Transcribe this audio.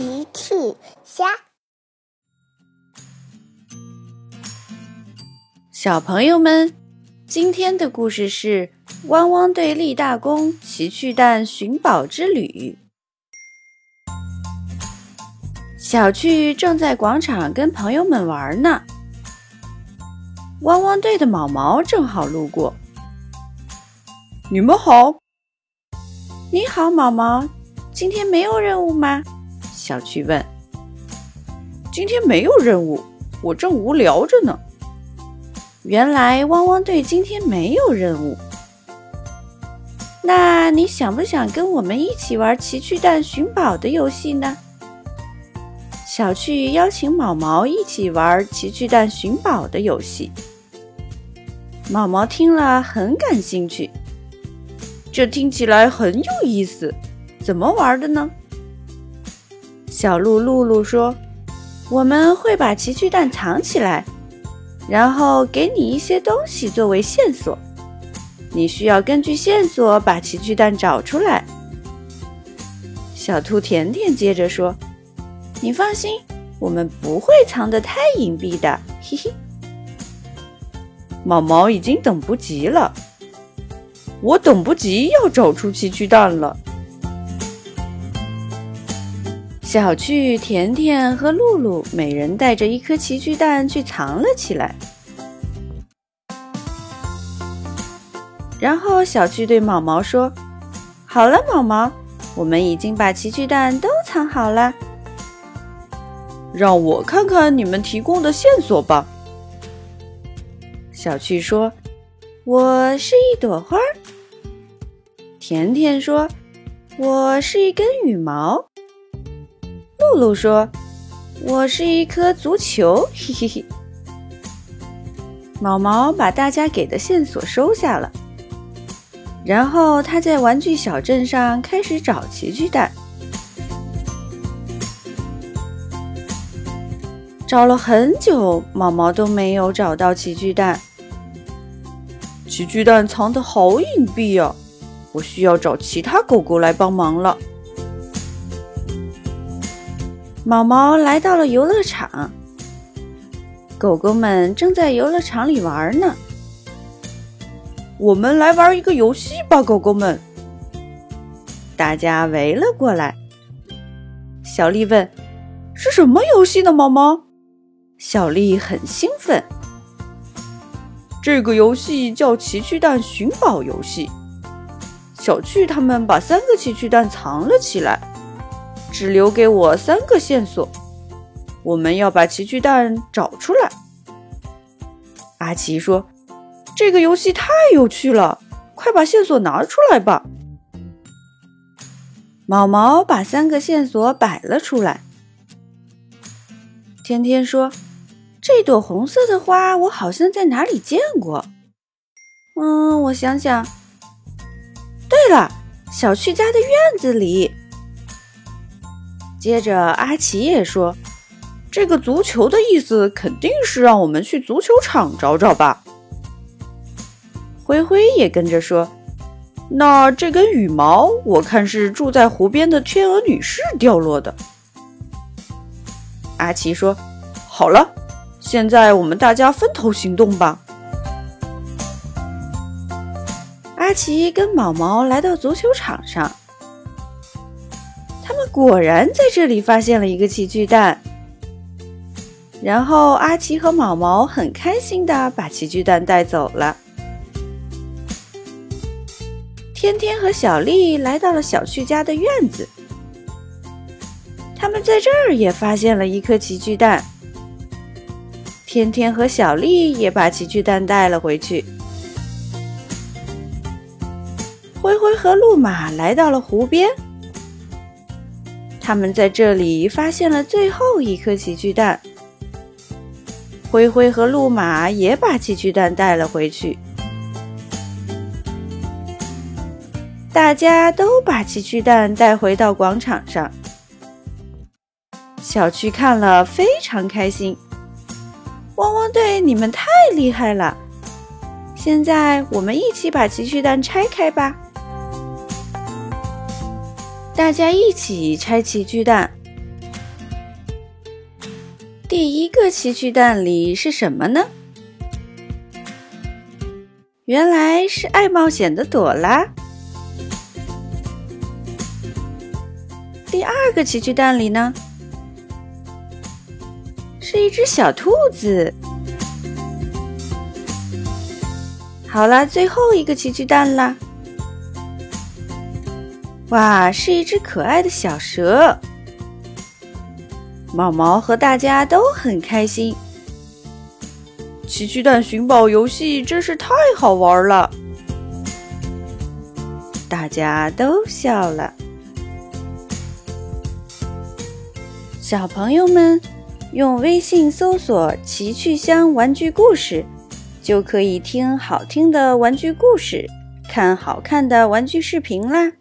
奇趣虾，小朋友们，今天的故事是《汪汪队立大功奇趣蛋寻宝之旅》。小趣正在广场跟朋友们玩呢，汪汪队的毛毛正好路过。你们好，你好，毛毛，今天没有任务吗？小趣问。今天没有任务，我正无聊着呢。原来汪汪队今天没有任务。那你想不想跟我们一起玩奇趣蛋寻宝的游戏呢？小趣邀请毛毛一起玩奇趣蛋寻宝的游戏。毛毛听了很感兴趣。这听起来很有意思，怎么玩的呢？小鹿露露说：“我们会把奇趣蛋藏起来，然后给你一些东西作为线索，你需要根据线索把奇趣蛋找出来。”小兔甜甜接着说：“你放心，我们不会藏得太隐蔽的。”嘿嘿，毛毛已经等不及了。我等不及要找出奇趣蛋了。小趣、甜甜和露露每人带着一颗奇趣蛋去藏了起来。然后小趣对毛毛说：“好了，毛毛，我们已经把奇趣蛋都藏好了。让我看看你们提供的线索吧。”小趣说。我是一朵花。甜甜说：“我是一根羽毛。”露露说：“我是一颗足球。”嘿嘿嘿。毛毛把大家给的线索收下了，然后他在玩具小镇上开始找奇趣蛋。找了很久，毛毛都没有找到奇趣蛋。奇趣蛋藏得好隐蔽呀，我需要找其他狗狗来帮忙了。毛毛来到了游乐场，狗狗们正在游乐场里玩呢。我们来玩一个游戏吧，狗狗们！大家围了过来。小丽问：“是什么游戏呢？”毛毛。小丽很兴奋。这个游戏叫奇趣蛋寻宝游戏。小趣他们把三个奇趣蛋藏了起来，只留给我三个线索。我们要把奇趣蛋找出来。阿奇说：“这个游戏太有趣了，快把线索拿出来吧。”毛毛把三个线索摆了出来。天天说。这朵红色的花，我好像在哪里见过。嗯，我想想。对了，小趣家的院子里。接着，阿奇也说：“这个足球的意思肯定是让我们去足球场找找吧。”灰灰也跟着说：“那这根羽毛，我看是住在湖边的天鹅女士掉落的。”阿奇说：“好了。”现在我们大家分头行动吧。阿奇跟毛毛来到足球场上，他们果然在这里发现了一个奇趣蛋。然后阿奇和毛毛很开心的把奇趣蛋带走了。天天和小丽来到了小旭家的院子，他们在这儿也发现了一颗奇趣蛋。天天和小丽也把奇趣蛋带了回去。灰灰和路马来到了湖边，他们在这里发现了最后一颗奇趣蛋。灰灰和路马也把奇趣蛋带了回去。大家都把奇趣蛋带回到广场上。小趣看了非常开心。汪汪队，你们太厉害了！现在我们一起把奇趣蛋拆开吧。大家一起拆奇趣蛋，第一个奇趣蛋里是什么呢？原来是爱冒险的朵拉。第二个奇趣蛋里呢，是一只小兔子。好了，最后一个奇趣蛋啦！哇，是一只可爱的小蛇。毛毛和大家都很开心。奇趣蛋寻宝游戏真是太好玩了，大家都笑了。小朋友们，用微信搜索“奇趣箱玩具故事”。就可以听好听的玩具故事，看好看的玩具视频啦。